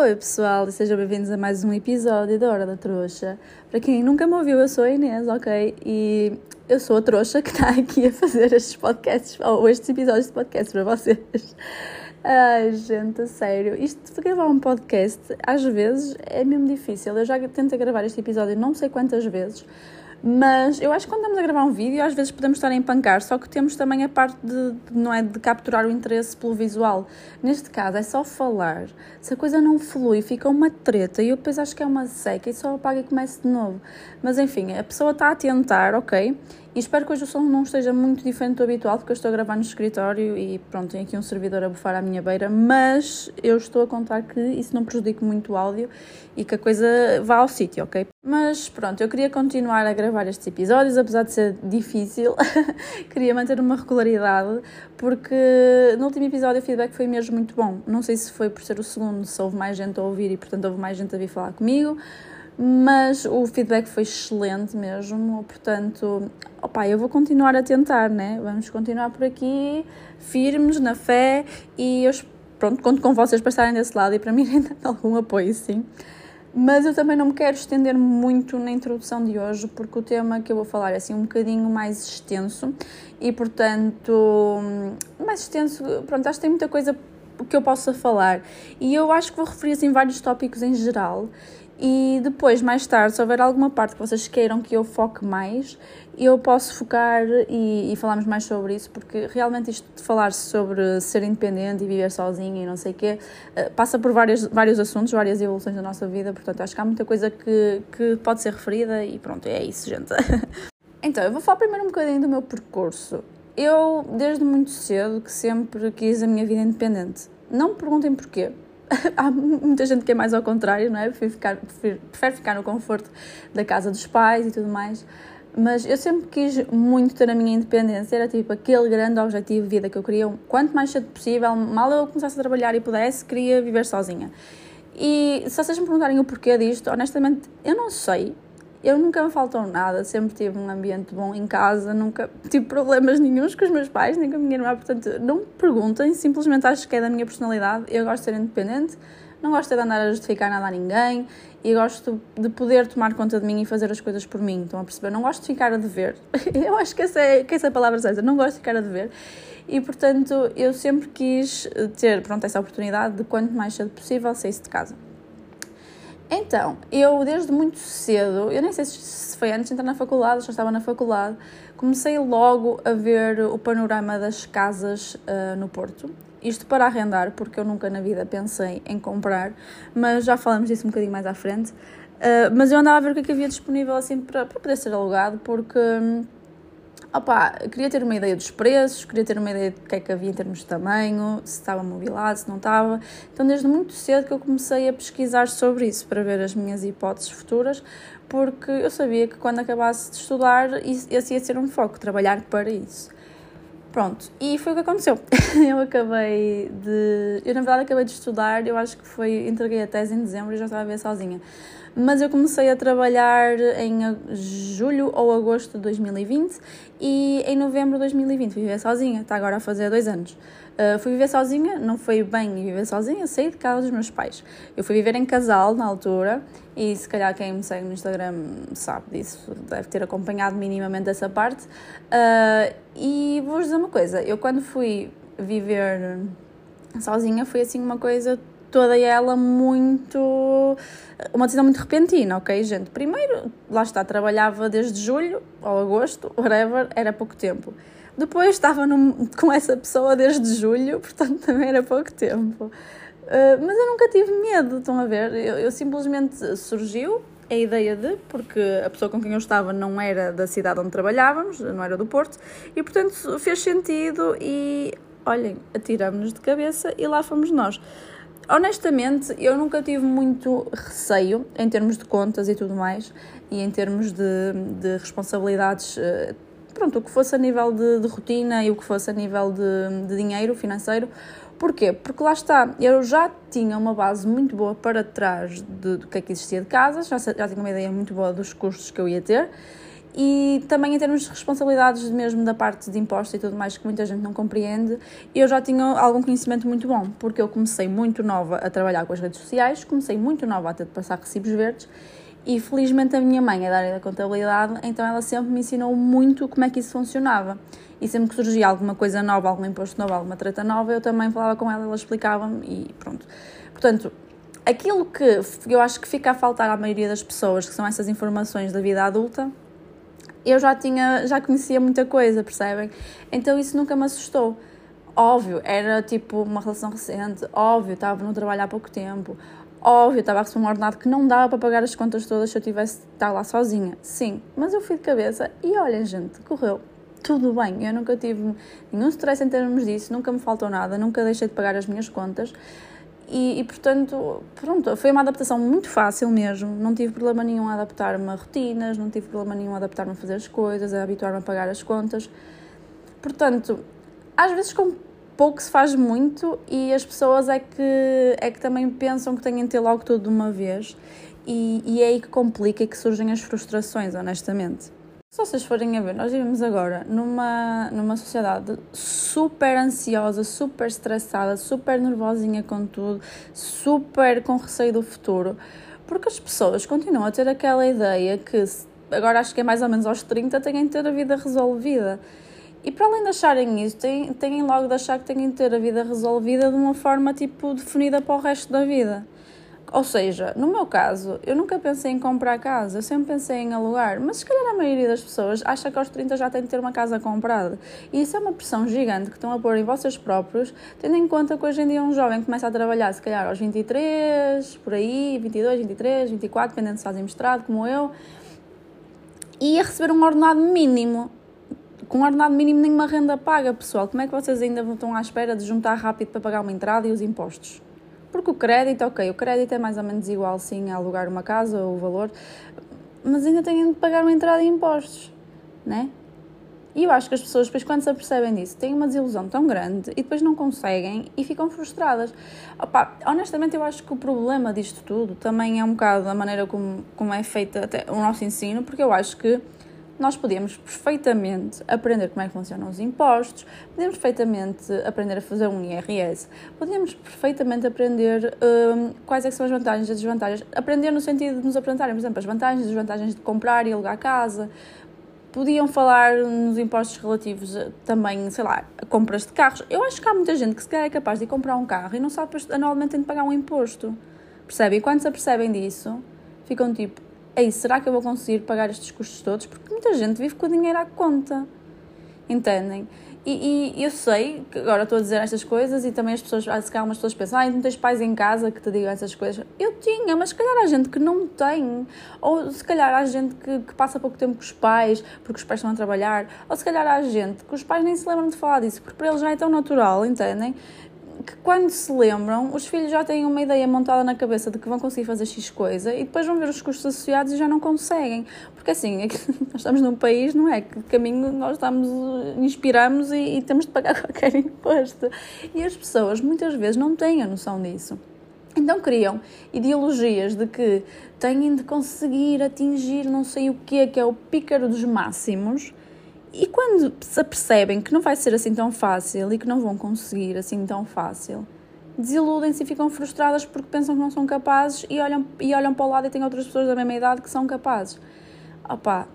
Oi pessoal e sejam bem-vindos a mais um episódio da Hora da Trouxa. Para quem nunca me ouviu, eu sou a Inês, ok? E eu sou a trouxa que está aqui a fazer estes podcasts, ou estes episódios de podcast para vocês. Ai, gente, sério, isto de gravar um podcast às vezes é mesmo difícil. Eu já tentei gravar este episódio não sei quantas vezes, mas eu acho que quando estamos a gravar um vídeo, às vezes podemos estar a empancar, só que temos também a parte de, não é, de capturar o interesse pelo visual. Neste caso, é só falar. Se a coisa não flui, fica uma treta e eu depois acho que é uma seca e só apaga e começa de novo. Mas enfim, a pessoa está a tentar, ok? E espero que hoje o som não esteja muito diferente do habitual, porque eu estou a gravar no escritório e pronto, tem aqui um servidor a bufar à minha beira, mas eu estou a contar que isso não prejudique muito o áudio e que a coisa vá ao sítio, ok? Mas pronto, eu queria continuar a gravar estes episódios, apesar de ser difícil, queria manter uma regularidade, porque no último episódio o feedback foi mesmo muito bom. Não sei se foi por ser o segundo, se houve mais gente a ouvir e portanto houve mais gente a vir falar comigo mas o feedback foi excelente mesmo, portanto, opa, eu vou continuar a tentar, né? Vamos continuar por aqui, firmes, na fé, e eu, pronto, conto com vocês para estarem desse lado e para mim ainda algum apoio, sim. Mas eu também não me quero estender muito na introdução de hoje, porque o tema que eu vou falar é assim um bocadinho mais extenso e, portanto, mais extenso, pronto, acho que tem muita coisa que eu possa falar. E eu acho que vou referir assim vários tópicos em geral e depois, mais tarde, se houver alguma parte que vocês queiram que eu foque mais, eu posso focar e, e falarmos mais sobre isso, porque realmente isto de falar sobre ser independente e viver sozinha e não sei o quê, eh, passa por vários, vários assuntos, várias evoluções da nossa vida, portanto acho que há muita coisa que, que pode ser referida e pronto, é isso, gente. então, eu vou falar primeiro um bocadinho do meu percurso. Eu, desde muito cedo, que sempre quis a minha vida independente. Não me perguntem porquê, há muita gente que é mais ao contrário, não é? Prefere ficar, prefere, ficar no conforto da casa dos pais e tudo mais. Mas eu sempre quis muito ter a minha independência, era tipo aquele grande objetivo de vida que eu queria, quanto mais cedo possível, mal eu começasse a trabalhar e pudesse, queria viver sozinha. E se vocês me perguntarem o porquê disto, honestamente, eu não sei eu nunca me faltou nada, sempre tive um ambiente bom em casa, nunca tive problemas nenhums com os meus pais, nem com a minha irmã, portanto, não me perguntem, simplesmente acho que é da minha personalidade, eu gosto de ser independente, não gosto de andar a justificar nada a ninguém e gosto de poder tomar conta de mim e fazer as coisas por mim, estão a perceber? Não gosto de ficar a dever, eu acho que essa é, que essa é a palavra certa, não gosto de ficar a dever e, portanto, eu sempre quis ter, pronto, essa oportunidade de quanto mais cedo possível sair de casa. Então, eu desde muito cedo, eu nem sei se foi antes de entrar na faculdade, já estava na faculdade, comecei logo a ver o panorama das casas uh, no Porto. Isto para arrendar, porque eu nunca na vida pensei em comprar, mas já falamos disso um bocadinho mais à frente. Uh, mas eu andava a ver o que, é que havia disponível assim para, para poder ser alugado, porque hum, Opa, queria ter uma ideia dos preços, queria ter uma ideia do que é que havia em termos de tamanho, se estava mobilado, se não estava. Então, desde muito cedo que eu comecei a pesquisar sobre isso, para ver as minhas hipóteses futuras, porque eu sabia que quando acabasse de estudar, esse ia ser um foco, trabalhar para isso. Pronto, e foi o que aconteceu. Eu acabei de. Eu, na verdade, acabei de estudar, eu acho que foi. Entreguei a tese em dezembro e já estava a ver sozinha mas eu comecei a trabalhar em julho ou agosto de 2020 e em novembro de 2020 fui viver sozinha, está agora a fazer dois anos. Uh, fui viver sozinha, não foi bem viver sozinha, saí de casa dos meus pais. Eu fui viver em casal na altura e se calhar quem me segue no Instagram sabe disso, deve ter acompanhado minimamente essa parte. Uh, e vou-vos dizer uma coisa, eu quando fui viver sozinha foi assim uma coisa toda ela muito. uma decisão muito repentina, ok, gente? Primeiro, lá está, trabalhava desde julho ou agosto, whatever, era pouco tempo. Depois estava num, com essa pessoa desde julho, portanto também era pouco tempo. Uh, mas eu nunca tive medo, estão a ver? Eu, eu, simplesmente surgiu a ideia de, porque a pessoa com quem eu estava não era da cidade onde trabalhávamos, não era do Porto, e portanto fez sentido e olhem, atiramos-nos de cabeça e lá fomos nós. Honestamente, eu nunca tive muito receio em termos de contas e tudo mais, e em termos de, de responsabilidades, eh, pronto, o que fosse a nível de, de rotina e o que fosse a nível de, de dinheiro financeiro. Porquê? Porque lá está, eu já tinha uma base muito boa para trás do que é que existia de casas, já, já tinha uma ideia muito boa dos custos que eu ia ter e também em termos de responsabilidades mesmo da parte de impostos e tudo mais que muita gente não compreende, eu já tinha algum conhecimento muito bom, porque eu comecei muito nova a trabalhar com as redes sociais, comecei muito nova a ter de passar recibos verdes e felizmente a minha mãe é da área da contabilidade, então ela sempre me ensinou muito como é que isso funcionava. E sempre que surgia alguma coisa nova, algum imposto novo, alguma treta nova, eu também falava com ela, ela explicava-me e pronto. Portanto, aquilo que eu acho que fica a faltar à maioria das pessoas, que são essas informações da vida adulta, eu já tinha, já conhecia muita coisa, percebem? Então isso nunca me assustou. Óbvio, era tipo uma relação recente, óbvio, estava no trabalho há pouco tempo, óbvio, estava a receber um ordenado que não dava para pagar as contas todas se eu tivesse de estar lá sozinha. Sim, mas eu fui de cabeça e olhem, gente, correu tudo bem. Eu nunca tive nenhum stress em termos disso, nunca me faltou nada, nunca deixei de pagar as minhas contas. E, e, portanto, pronto, foi uma adaptação muito fácil mesmo. Não tive problema nenhum a adaptar-me a rotinas, não tive problema nenhum a adaptar-me a fazer as coisas, a habituar-me a pagar as contas. Portanto, às vezes com pouco se faz muito e as pessoas é que, é que também pensam que têm de ter logo tudo de uma vez. E, e é aí que complica e que surgem as frustrações, honestamente. Se vocês forem a ver, nós vivemos agora numa, numa sociedade super ansiosa, super estressada, super nervosinha com tudo, super com receio do futuro, porque as pessoas continuam a ter aquela ideia que, agora acho que é mais ou menos aos 30, têm de ter a vida resolvida. E para além de acharem isso, têm, têm logo de achar que têm de ter a vida resolvida de uma forma tipo definida para o resto da vida. Ou seja, no meu caso, eu nunca pensei em comprar casa, eu sempre pensei em alugar, mas se calhar a maioria das pessoas acha que aos 30 já tem de ter uma casa comprada. E isso é uma pressão gigante que estão a pôr em vocês próprios, tendo em conta que hoje em dia um jovem começa a trabalhar, se calhar aos 23, por aí, 22, 23, 24, dependendo se fazem mestrado, como eu, e a receber um ordenado mínimo. Com ordenado mínimo, nenhuma renda paga, pessoal. Como é que vocês ainda estão à espera de juntar rápido para pagar uma entrada e os impostos? Porque o crédito, ok, o crédito é mais ou menos igual sim a alugar uma casa ou o valor, mas ainda têm de pagar uma entrada e impostos, né? E eu acho que as pessoas, depois, quando se apercebem disso, têm uma desilusão tão grande e depois não conseguem e ficam frustradas. Opa, honestamente, eu acho que o problema disto tudo também é um bocado a maneira como, como é feita o nosso ensino, porque eu acho que nós podemos perfeitamente aprender como é que funcionam os impostos, podemos perfeitamente aprender a fazer um IRS, podemos perfeitamente aprender um, quais é são as vantagens e as desvantagens, aprender no sentido de nos apresentarem, por exemplo, as vantagens e desvantagens de comprar e alugar casa, podiam falar nos impostos relativos também, sei lá, a compras de carros. Eu acho que há muita gente que se calhar é capaz de comprar um carro e não sabe anualmente tem de pagar um imposto. Percebem? E quando se apercebem disso, ficam tipo, ei, será que eu vou conseguir pagar estes custos todos? Porque muita gente vive com o dinheiro à conta. Entendem? E, e eu sei que agora estou a dizer estas coisas e também as pessoas, se calhar umas pessoas pensam, ah, não tens pais em casa que te digam essas coisas. Eu tinha, mas se calhar há gente que não tem. Ou se calhar há gente que, que passa pouco tempo com os pais, porque os pais estão a trabalhar. Ou se calhar há gente que os pais nem se lembram de falar disso, porque para eles já é tão natural, entendem? Que quando se lembram, os filhos já têm uma ideia montada na cabeça de que vão conseguir fazer X coisa e depois vão ver os custos associados e já não conseguem. Porque assim, é nós estamos num país, não é? Que caminho nós estamos, inspiramos e, e temos de pagar qualquer imposto. E as pessoas muitas vezes não têm a noção disso. Então criam ideologias de que têm de conseguir atingir não sei o quê, que é o pícaro dos máximos, e quando se apercebem que não vai ser assim tão fácil e que não vão conseguir assim tão fácil, desiludem-se e ficam frustradas porque pensam que não são capazes e olham, e olham para o lado e têm outras pessoas da mesma idade que são capazes. Opá,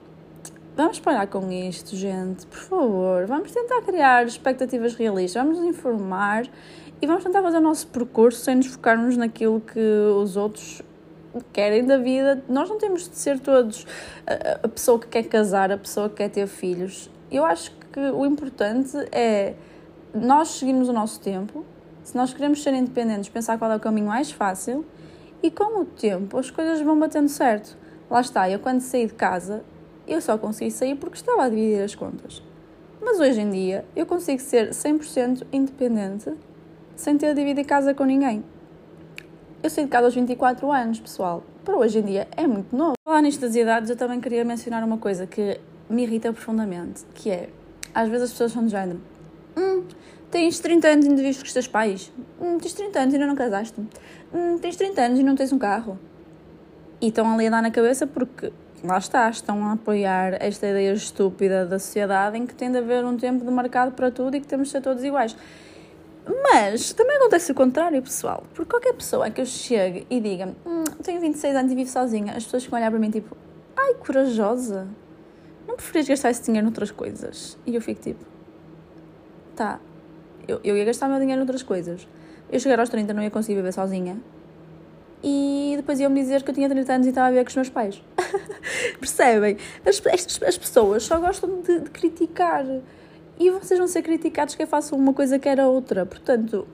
vamos parar com isto, gente, por favor. Vamos tentar criar expectativas realistas, vamos nos informar e vamos tentar fazer o nosso percurso sem nos focarmos naquilo que os outros querem da vida. Nós não temos de ser todos a, a pessoa que quer casar, a pessoa que quer ter filhos. Eu acho que o importante é nós seguirmos o nosso tempo. Se nós queremos ser independentes, pensar qual é o caminho mais fácil e com o tempo as coisas vão batendo certo. Lá está, eu quando saí de casa, eu só consegui sair porque estava a dividir as contas. Mas hoje em dia eu consigo ser 100% independente sem ter de dividir casa com ninguém. Eu saí de casa aos 24 anos, pessoal. Para hoje em dia é muito novo. Falar nisto das idades, eu também queria mencionar uma coisa que me irrita profundamente, que é, às vezes as pessoas são de género, hum, tens 30 anos e ainda vives com os teus pais, hum, tens 30 anos e ainda não casaste, hum, tens 30 anos e não tens um carro. E estão ali a dar na cabeça porque lá está, estão a apoiar esta ideia estúpida da sociedade em que tem de haver um tempo de mercado para tudo e que temos de ser todos iguais. Mas também acontece o contrário, pessoal. Porque qualquer pessoa que eu chegue e diga hum, tenho 26 anos e vivo sozinha, as pessoas a olhar para mim tipo ai, corajosa. Não preferias gastar esse dinheiro noutras coisas? E eu fico tipo tá, eu, eu ia gastar o meu dinheiro noutras coisas. Eu chegar aos 30 não ia conseguir viver sozinha. E depois iam-me dizer que eu tinha 30 anos e estava a viver com os meus pais. Percebem? As, as, as, pessoas só gostam de, de criticar e vocês vão ser criticados que eu faço uma coisa que era outra. Portanto,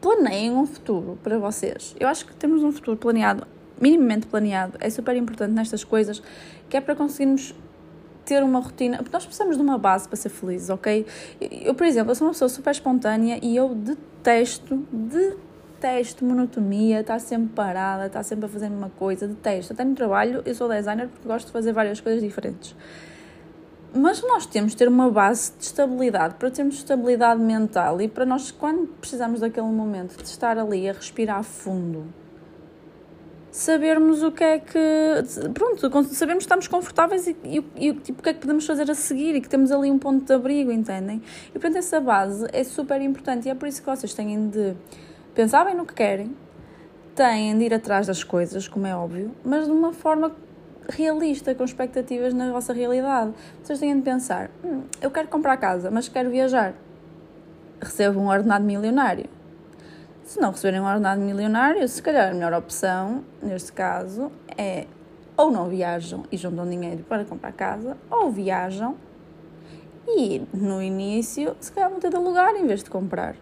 planeiem um futuro para vocês. Eu acho que temos um futuro planeado, minimamente planeado, é super importante nestas coisas, que é para conseguirmos ter uma rotina, porque nós precisamos de uma base para ser felizes, ok? Eu, por exemplo, eu sou uma pessoa super espontânea e eu detesto, detesto monotonia, estar sempre parada, estar sempre a fazer a mesma coisa, detesto. Até no trabalho, eu sou designer porque gosto de fazer várias coisas diferentes. Mas nós temos de ter uma base de estabilidade, para termos estabilidade mental e para nós, quando precisamos daquele momento de estar ali a respirar fundo, sabermos o que é que. Pronto, sabemos que estamos confortáveis e, e, e tipo, o que é que podemos fazer a seguir e que temos ali um ponto de abrigo, entendem? E portanto, essa base é super importante e é por isso que vocês têm de pensar bem no que querem, têm de ir atrás das coisas, como é óbvio, mas de uma forma realista, com expectativas na vossa realidade. Vocês têm de pensar: hum, eu quero comprar casa, mas quero viajar. Recebo um ordenado milionário. Se não receberem um ordenado milionário, se calhar a melhor opção, neste caso, é ou não viajam e juntam dinheiro para comprar casa, ou viajam e no início, se calhar vão ter de alugar em vez de comprar.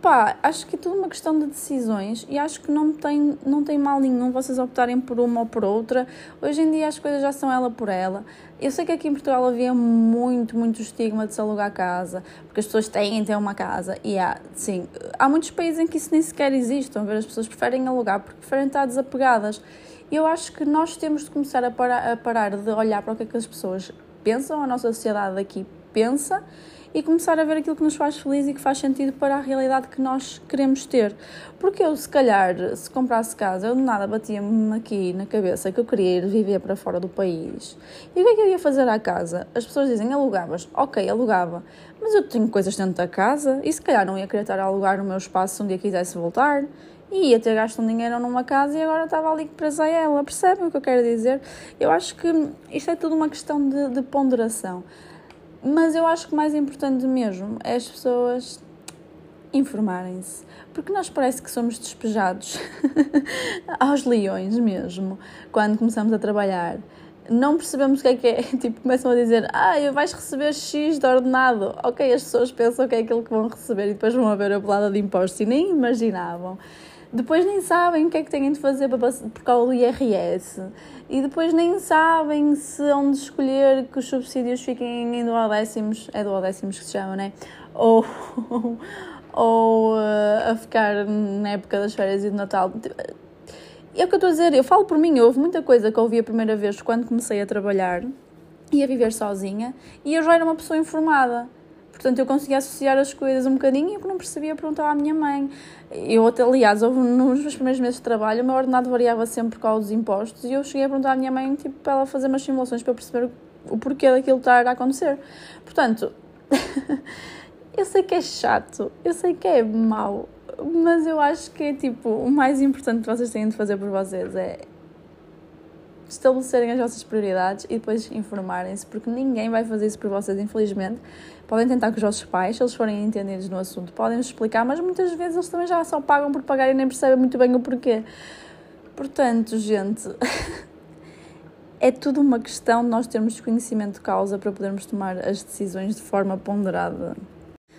Pá, acho que é tudo uma questão de decisões e acho que não tem, não tem mal nenhum vocês optarem por uma ou por outra. Hoje em dia as coisas já são ela por ela. Eu sei que aqui em Portugal havia muito, muito estigma de se alugar casa, porque as pessoas têm ter uma casa. E há, sim, há muitos países em que isso nem sequer existe. Ver? As pessoas preferem alugar porque preferem estar desapegadas. E eu acho que nós temos de começar a parar, a parar de olhar para o que é que as pessoas pensam, a nossa sociedade aqui pensa e começar a ver aquilo que nos faz feliz e que faz sentido para a realidade que nós queremos ter. Porque eu, se calhar, se comprasse casa, eu de nada batia-me aqui na cabeça que eu queria ir viver para fora do país. E o que é que eu ia fazer à casa? As pessoas dizem, alugavas. Ok, alugava. Mas eu tenho coisas dentro da casa e se calhar não ia querer estar a alugar no meu espaço se um dia quisesse voltar. E ia ter gasto um dinheiro numa casa e agora estava ali presa a ela. Percebem o que eu quero dizer? Eu acho que isto é tudo uma questão de, de ponderação. Mas eu acho que mais importante mesmo é as pessoas informarem-se. Porque nós parece que somos despejados aos leões mesmo, quando começamos a trabalhar. Não percebemos o que é que é. Tipo, começam a dizer, ah, vais receber X de ordenado. Ok, as pessoas pensam que é aquilo que vão receber e depois vão a ver a pelada de impostos e nem imaginavam. Depois nem sabem o que é que têm de fazer por causa do IRS e depois nem sabem se onde escolher que os subsídios fiquem em duodécimos, é duodécimos que se chama, né? Ou, ou uh, a ficar na época das férias e do Natal. É o que eu estou a dizer, eu falo por mim, houve muita coisa que eu ouvi a primeira vez quando comecei a trabalhar e a viver sozinha e eu já era uma pessoa informada. Portanto, eu conseguia associar as coisas um bocadinho e o que não percebia perguntava à minha mãe. Eu, até, aliás, houve, nos meus primeiros meses de trabalho, o meu ordenado variava sempre por causa dos impostos e eu cheguei a perguntar à minha mãe tipo, para ela fazer umas simulações para eu perceber o porquê daquilo estar a acontecer. Portanto, eu sei que é chato, eu sei que é mau, mas eu acho que é tipo, o mais importante que vocês têm de fazer por vocês é estabelecerem as vossas prioridades e depois informarem-se, porque ninguém vai fazer isso por vocês, infelizmente. Podem tentar com os vossos pais, se eles forem entendidos no assunto, podem explicar, mas muitas vezes eles também já só pagam por pagar e nem percebem muito bem o porquê. Portanto, gente, é tudo uma questão de nós termos conhecimento de causa para podermos tomar as decisões de forma ponderada.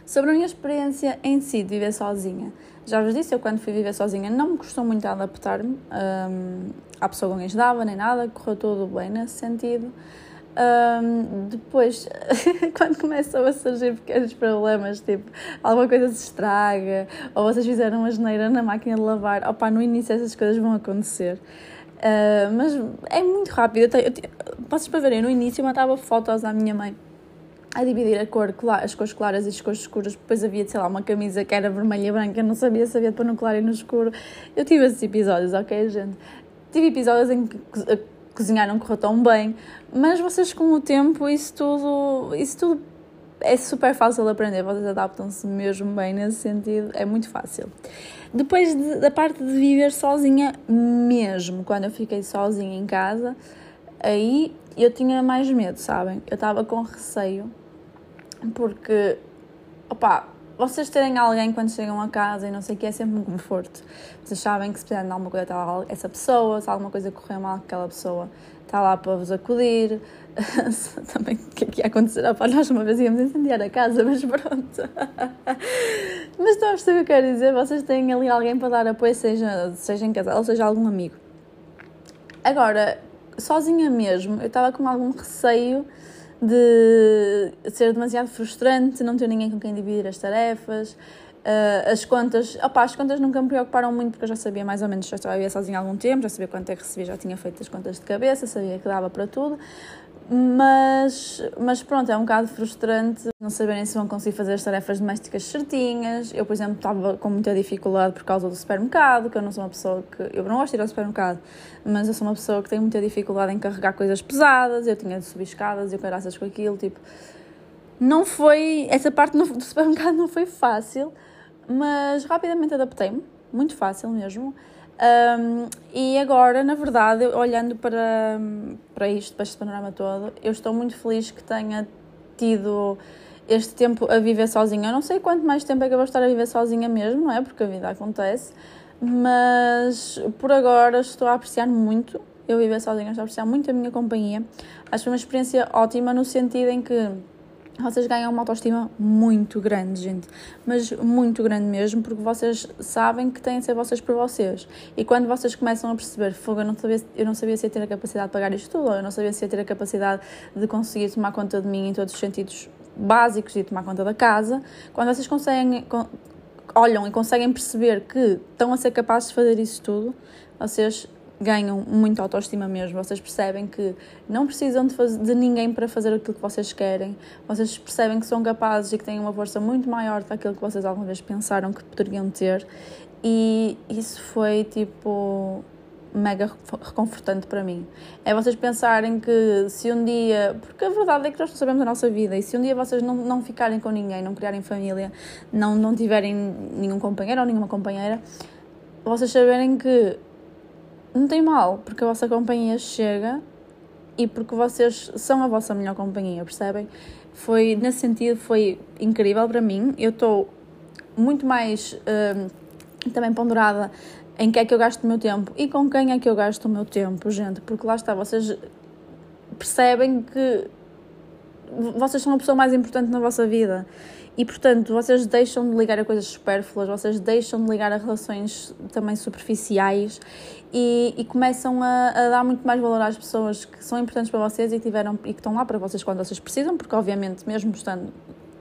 Sobre a minha experiência em si de viver sozinha, já vos disse, eu quando fui viver sozinha não me custou muito adaptar-me um, à pessoa com quem estava, nem nada, correu tudo bem nesse sentido. Um, depois, quando começam a surgir pequenos problemas, tipo alguma coisa se estraga, ou vocês fizeram uma geneira na máquina de lavar, opa, no início essas coisas vão acontecer. Uh, mas é muito rápido. Eu tenho, eu vocês para verem, no início eu mandava fotos à minha mãe a dividir a cor, as cores claras e as cores escuras. Depois havia, sei lá, uma camisa que era vermelha e branca, eu não sabia, sabia para no claro e no escuro. Eu tive esses episódios, ok, gente? Tive episódios em que cozinhar não correu tão bem, mas vocês com o tempo isso tudo, isso tudo é super fácil de aprender, vocês adaptam-se mesmo bem nesse sentido, é muito fácil. Depois de, da parte de viver sozinha, mesmo quando eu fiquei sozinha em casa, aí eu tinha mais medo, sabem? Eu estava com receio, porque, opá, vocês terem alguém quando chegam a casa e não sei o que é sempre um conforto. Vocês sabem que se precisarem de alguma coisa, está lá essa pessoa, se alguma coisa correr mal, aquela pessoa está lá para vos acudir. Também o que é que ia acontecer? Opa, nós uma vez íamos incendiar a casa, mas pronto. mas estão a perceber o que eu quero dizer? Vocês têm ali alguém para dar apoio, seja, seja em casal, seja algum amigo. Agora, sozinha mesmo, eu estava com algum receio de ser demasiado frustrante, não ter ninguém com quem dividir as tarefas. Uh, as contas, opa, as contas nunca me preocuparam muito porque eu já sabia mais ou menos, já estava sozinha há algum tempo, já sabia quanto é que recebia, já tinha feito as contas de cabeça, sabia que dava para tudo. Mas, mas pronto, é um bocado frustrante não saberem se vão conseguir fazer as tarefas domésticas certinhas. Eu, por exemplo, estava com muita dificuldade por causa do supermercado, que eu não sou uma pessoa que. Eu não gosto de ir ao supermercado, mas eu sou uma pessoa que tem muita dificuldade em carregar coisas pesadas. Eu tinha de subir escadas eu caraças com aquilo. Tipo, não foi. Essa parte do supermercado não foi fácil, mas rapidamente adaptei-me. Muito fácil mesmo. Um, e agora, na verdade, olhando para, para isto, para este panorama todo, eu estou muito feliz que tenha tido este tempo a viver sozinha. Eu não sei quanto mais tempo é que eu vou estar a viver sozinha mesmo, não é? Porque a vida acontece, mas por agora estou a apreciar muito eu viver sozinha, estou a apreciar muito a minha companhia. Acho que foi uma experiência ótima no sentido em que vocês ganham uma autoestima muito grande, gente. Mas muito grande mesmo, porque vocês sabem que têm de ser vocês por vocês. E quando vocês começam a perceber, fogo, eu não sabia, eu não sabia se ia ter a capacidade de pagar isto tudo, ou eu não sabia se ia ter a capacidade de conseguir tomar conta de mim em todos os sentidos básicos e tomar conta da casa, quando vocês conseguem, olham e conseguem perceber que estão a ser capazes de fazer isso tudo, vocês ganham muita autoestima mesmo. Vocês percebem que não precisam de, fazer, de ninguém para fazer aquilo que vocês querem. Vocês percebem que são capazes e que têm uma força muito maior do que aquilo que vocês alguma vez pensaram que poderiam ter. E isso foi tipo mega reconfortante para mim. É vocês pensarem que se um dia. Porque a verdade é que nós não sabemos a nossa vida, e se um dia vocês não, não ficarem com ninguém, não criarem família, não, não tiverem nenhum companheiro ou nenhuma companheira, vocês saberem que não tem mal, porque a vossa companhia chega e porque vocês são a vossa melhor companhia, percebem? Foi, nesse sentido, foi incrível para mim. Eu estou muito mais uh, também ponderada em que é que eu gasto o meu tempo e com quem é que eu gasto o meu tempo, gente, porque lá está, vocês percebem que vocês são a pessoa mais importante na vossa vida e portanto vocês deixam de ligar a coisas supérfluas, vocês deixam de ligar a relações também superficiais e, e começam a, a, dar muito mais valor às pessoas que são importantes para vocês e, tiveram, e que estão lá para vocês quando vocês precisam, porque obviamente mesmo estando,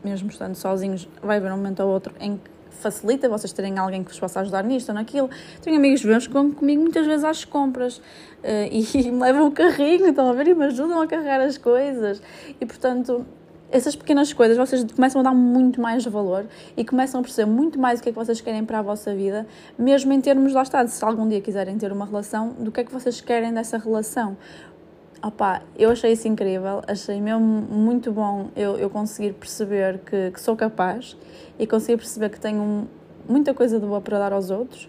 mesmo estando sozinhos vai haver um momento ou outro em que facilita vocês terem alguém que vos possa ajudar nisto ou naquilo. Tenho amigos meus que vão comigo muitas vezes às compras uh, e, me levam o carrinho, estão a ver, e me ajudam a carregar as coisas. E portanto, essas pequenas coisas vocês começam a dar muito mais valor e começam a perceber muito mais o que é que vocês querem para a vossa vida, mesmo em termos, lá está, se algum dia quiserem ter uma relação, do que é que vocês querem dessa relação. Opa, eu achei isso incrível, achei mesmo muito bom eu, eu conseguir perceber que, que sou capaz e conseguir perceber que tenho muita coisa de boa para dar aos outros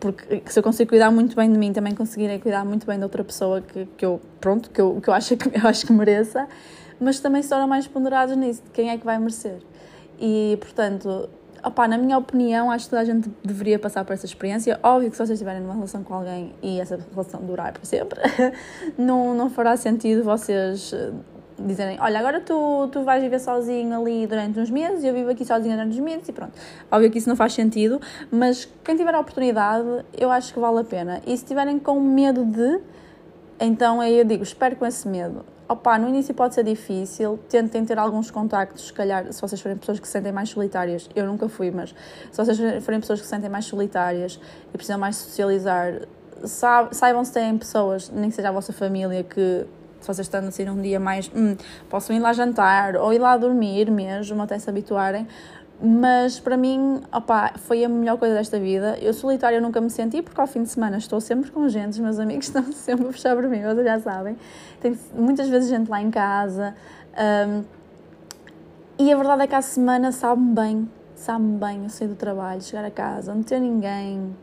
porque se eu consigo cuidar muito bem de mim, também conseguirei cuidar muito bem de outra pessoa que, que eu, pronto, que eu, que eu, acho, que eu acho que mereça mas também se tornam mais ponderados nisso, de quem é que vai merecer. E, portanto, opá, na minha opinião, acho que toda a gente deveria passar por essa experiência. Óbvio que se vocês estiverem numa relação com alguém e essa relação durar para sempre, não, não fará sentido vocês eh, dizerem, olha, agora tu, tu vais viver sozinho ali durante uns meses e eu vivo aqui sozinha durante uns meses e pronto. Óbvio que isso não faz sentido, mas quem tiver a oportunidade, eu acho que vale a pena. E se tiverem com medo de, então aí eu digo, espero com esse medo. Opa, no início pode ser difícil, tentem ter alguns contactos, se calhar, se vocês forem pessoas que se sentem mais solitárias, eu nunca fui, mas se vocês forem pessoas que se sentem mais solitárias e precisam mais socializar, saibam se têm pessoas, nem que seja a vossa família, que se vocês estão assim um dia mais, hum, possam ir lá jantar ou ir lá dormir mesmo, até se habituarem, Mas para mim, opa, foi a melhor coisa desta vida. Eu solitária nunca me senti, porque ao fim de semana estou sempre com gente, os meus amigos estão sempre a puxar por mim, vocês já sabem. Tenho muitas vezes gente lá em casa. Um, e a verdade é que a semana sabe-me bem, sabe-me bem eu sair do trabalho, chegar a casa, não ter ninguém,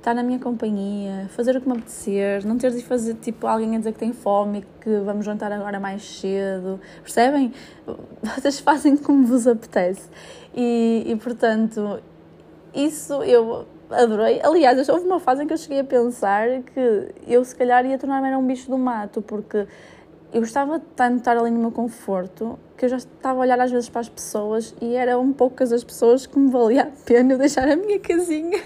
estar na minha companhia, fazer o que me apetecer, não ter de fazer tipo alguém a dizer que tem fome e que vamos jantar agora mais cedo, percebem? Vocês fazem como vos apetece. E, e portanto, isso eu adorei. Aliás, houve uma fase em que eu cheguei a pensar que eu se calhar ia tornar-me um bicho do mato, porque eu gostava tanto de estar ali no meu conforto que eu já estava a olhar às vezes para as pessoas e eram poucas as pessoas que me valia a pena eu deixar a minha casinha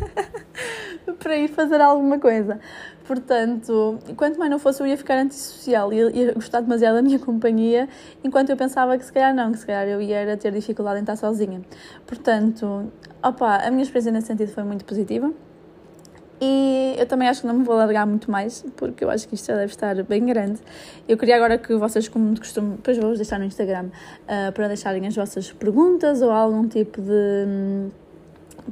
para ir fazer alguma coisa. Portanto, quanto mais não fosse, eu ia ficar antissocial, ia, ia gostar demasiado da minha companhia, enquanto eu pensava que se calhar não, que se calhar eu ia ter dificuldade em estar sozinha. Portanto, opa, a minha experiência nesse sentido foi muito positiva. E eu também acho que não me vou alargar muito mais, porque eu acho que isto já deve estar bem grande. Eu queria agora que vocês, como de costume, depois vou-vos deixar no Instagram, uh, para deixarem as vossas perguntas ou algum tipo de. Um,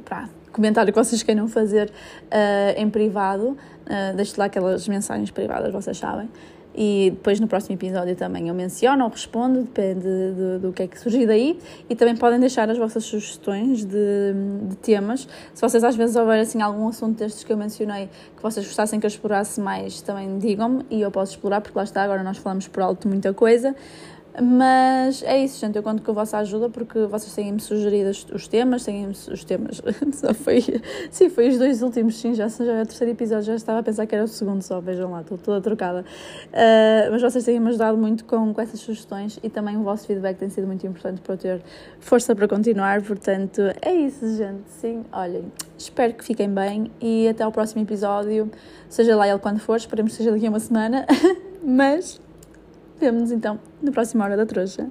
pá, comentário que vocês queiram fazer uh, em privado. Uh, deixo lá aquelas mensagens privadas, vocês sabem e depois no próximo episódio também eu menciono ou respondo, depende de, do que é que surgir daí. E também podem deixar as vossas sugestões de, de temas. Se vocês às vezes houver assim, algum assunto destes que eu mencionei que vocês gostassem que eu explorasse mais, também digam-me e eu posso explorar, porque lá está, agora nós falamos por alto muita coisa. Mas é isso, gente. Eu conto com a vossa ajuda porque vocês têm-me sugerido os temas, têm os temas. Só foi. Sim, foi os dois últimos, sim. Já, já é o terceiro episódio, já estava a pensar que era o segundo só. Vejam lá, estou toda trocada. Uh, mas vocês têm-me ajudado muito com, com essas sugestões e também o vosso feedback tem sido muito importante para eu ter força para continuar. Portanto, é isso, gente. Sim, olhem. Espero que fiquem bem e até ao próximo episódio. Seja lá ele quando for, esperemos que seja daqui a uma semana. mas Vemo-nos então na próxima Hora da Trouxa.